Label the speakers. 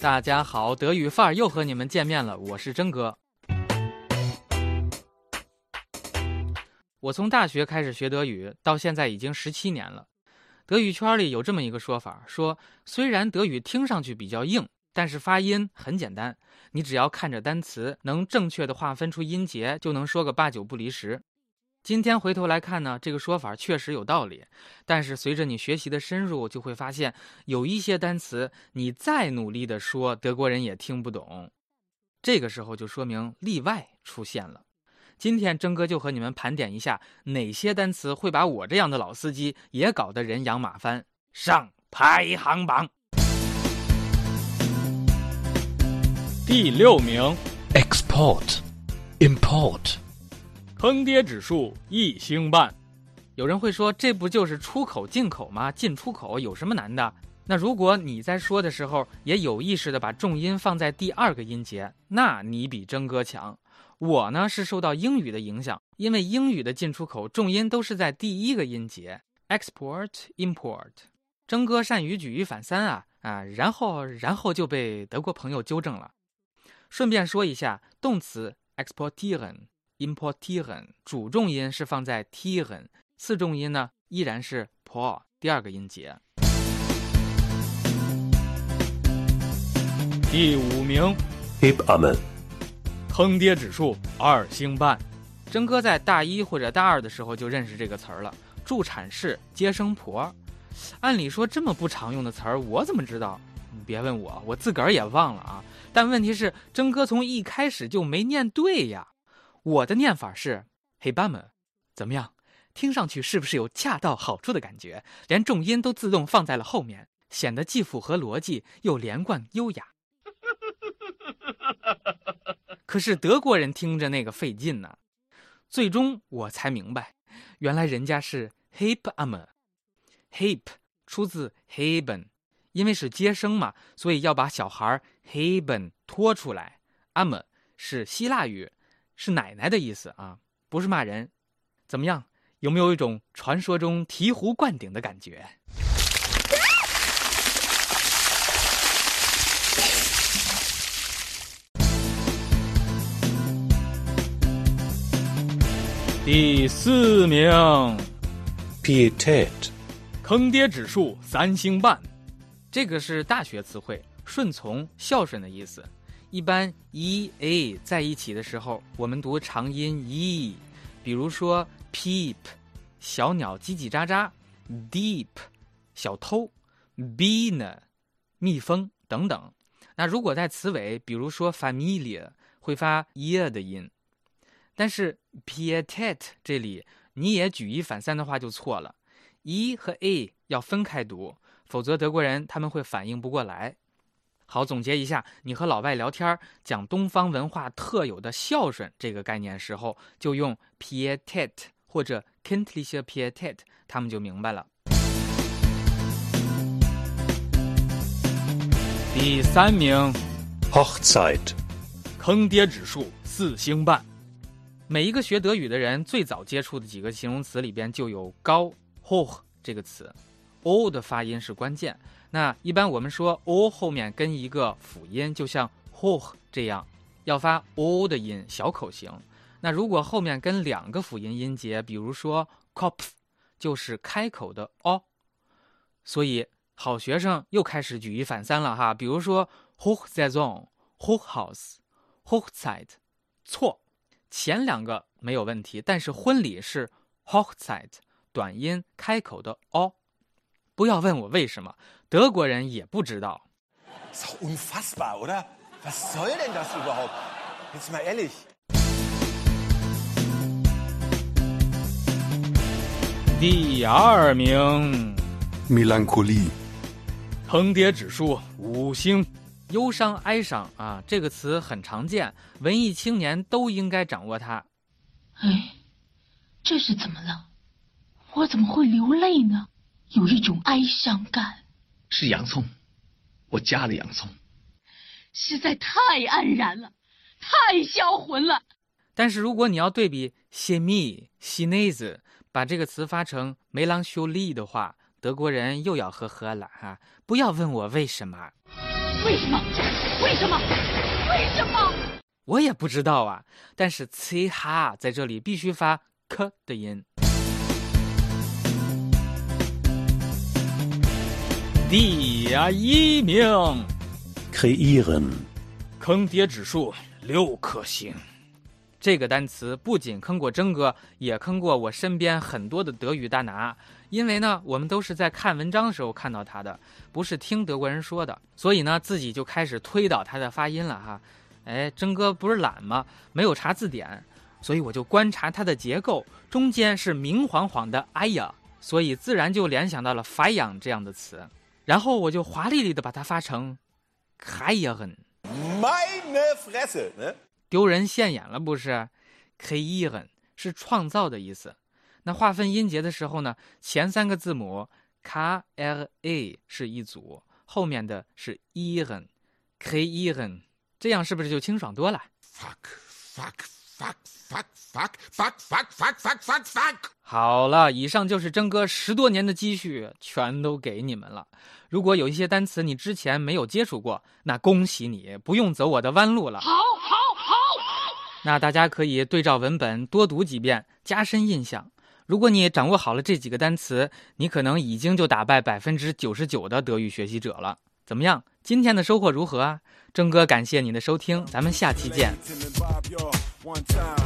Speaker 1: 大家好，德语范儿又和你们见面了，我是真哥。我从大学开始学德语，到现在已经十七年了。德语圈里有这么一个说法，说虽然德语听上去比较硬，但是发音很简单，你只要看着单词，能正确的划分出音节，就能说个八九不离十。今天回头来看呢，这个说法确实有道理，但是随着你学习的深入，就会发现有一些单词你再努力的说，德国人也听不懂。这个时候就说明例外出现了。今天征哥就和你们盘点一下，哪些单词会把我这样的老司机也搞得人仰马翻。上排行榜，第六名
Speaker 2: ，export，import。
Speaker 1: 坑爹指数一星半，有人会说这不就是出口进口吗？进出口有什么难的？那如果你在说的时候也有意识的把重音放在第二个音节，那你比征哥强。我呢是受到英语的影响，因为英语的进出口重音都是在第一个音节，export import。征哥善于举一反三啊啊，然后然后就被德国朋友纠正了。顺便说一下，动词 exportieren。Importieren 主重音是放在 tieren，次重音呢依然是 po 第二个音节。第五名
Speaker 2: ，Hebamme，
Speaker 1: 坑爹指数二星半。征哥在大一或者大二的时候就认识这个词儿了，助产士、接生婆。按理说这么不常用的词儿，我怎么知道？你别问我，我自个儿也忘了啊。但问题是，征哥从一开始就没念对呀。我的念法是黑班们，怎么样？听上去是不是有恰到好处的感觉？连重音都自动放在了后面，显得既符合逻辑又连贯优雅。可是德国人听着那个费劲呢。最终我才明白，原来人家是 hip am，hip 出自 heben，因为是接生嘛，所以要把小孩 heben 拖出来。am 是希腊语。是奶奶的意思啊，不是骂人。怎么样？有没有一种传说中醍醐灌顶的感觉？第四名
Speaker 2: ，Pietat，
Speaker 1: 坑爹指数三星半。这个是大学词汇，顺从、孝顺的意思。一般 e a 在一起的时候，我们读长音 e，比如说 peep，小鸟叽叽喳喳；deep，小偷；bee 蜜蜂等等。那如果在词尾，比如说 familia，会发 ear 的音。但是 pietet 这里你也举一反三的话就错了，e 和 a 要分开读，否则德国人他们会反应不过来。好，总结一下，你和老外聊天讲东方文化特有的孝顺这个概念时候，就用 pietat 或者 kindliche pietat，他们就明白了。第三名
Speaker 2: ，Hochzeit，
Speaker 1: 坑爹指数四星半。每一个学德语的人最早接触的几个形容词里边就有高 hoch 这个词，o 的发音是关键。那一般我们说 o 后面跟一个辅音，就像 hoch 这样，要发 o 的音，小口型。那如果后面跟两个辅音音节，比如说 kopf，就是开口的 o。所以好学生又开始举一反三了哈。比如说 hochsaison、hochhaus、hochzeit，错，前两个没有问题，但是婚礼是 hochzeit，短音开口的 o。不要问我为什么，德国人也不知道。第二名
Speaker 2: ，melancholy，
Speaker 1: 横跌指数，五星，忧伤、哀伤啊，这个词很常见，文艺青年都应该掌握它。
Speaker 3: 哎。这是怎么了？我怎么会流泪呢？有一种哀伤感，
Speaker 4: 是洋葱，我加了洋葱，
Speaker 3: 实在太黯然了，太销魂了。
Speaker 1: 但是如果你要对比谢密、西内子，把这个词发成梅朗修利的话，德国人又要呵呵了哈！不要问我为什么。
Speaker 3: 为什么？为什么？为什么？
Speaker 1: 我也不知道啊，但是 c 哈在这里必须发 k 的音。第一名
Speaker 2: ，kreieren,
Speaker 1: 坑爹指数六颗星。这个单词不仅坑过征哥，也坑过我身边很多的德语大拿。因为呢，我们都是在看文章的时候看到它的，不是听德国人说的，所以呢，自己就开始推导它的发音了哈。哎，征哥不是懒吗？没有查字典，所以我就观察它的结构，中间是明晃晃的“哎呀”，所以自然就联想到了“发痒”这样的词，然后我就华丽丽的把它发成“开呀很
Speaker 5: Meine Fresse, ne?
Speaker 1: 丢人现眼了不是 k e r e n 是创造的意思。那划分音节的时候呢，前三个字母 “k l a” 是一组，后面的是 e r e n k e r e n 这样是不是就清爽多了
Speaker 6: ？Fuck, fuck, fuck, fuck, fuck, fuck, fuck, fuck, fuck.
Speaker 1: 好了，以上就是征哥十多年的积蓄，全都给你们了。如果有一些单词你之前没有接触过，那恭喜你，不用走我的弯路了。
Speaker 3: 好，好，好！
Speaker 1: 那大家可以对照文本多读几遍，加深印象。如果你掌握好了这几个单词，你可能已经就打败百分之九十九的德语学习者了。怎么样？今天的收获如何啊？征哥感谢你的收听，咱们下期见。
Speaker 6: One time.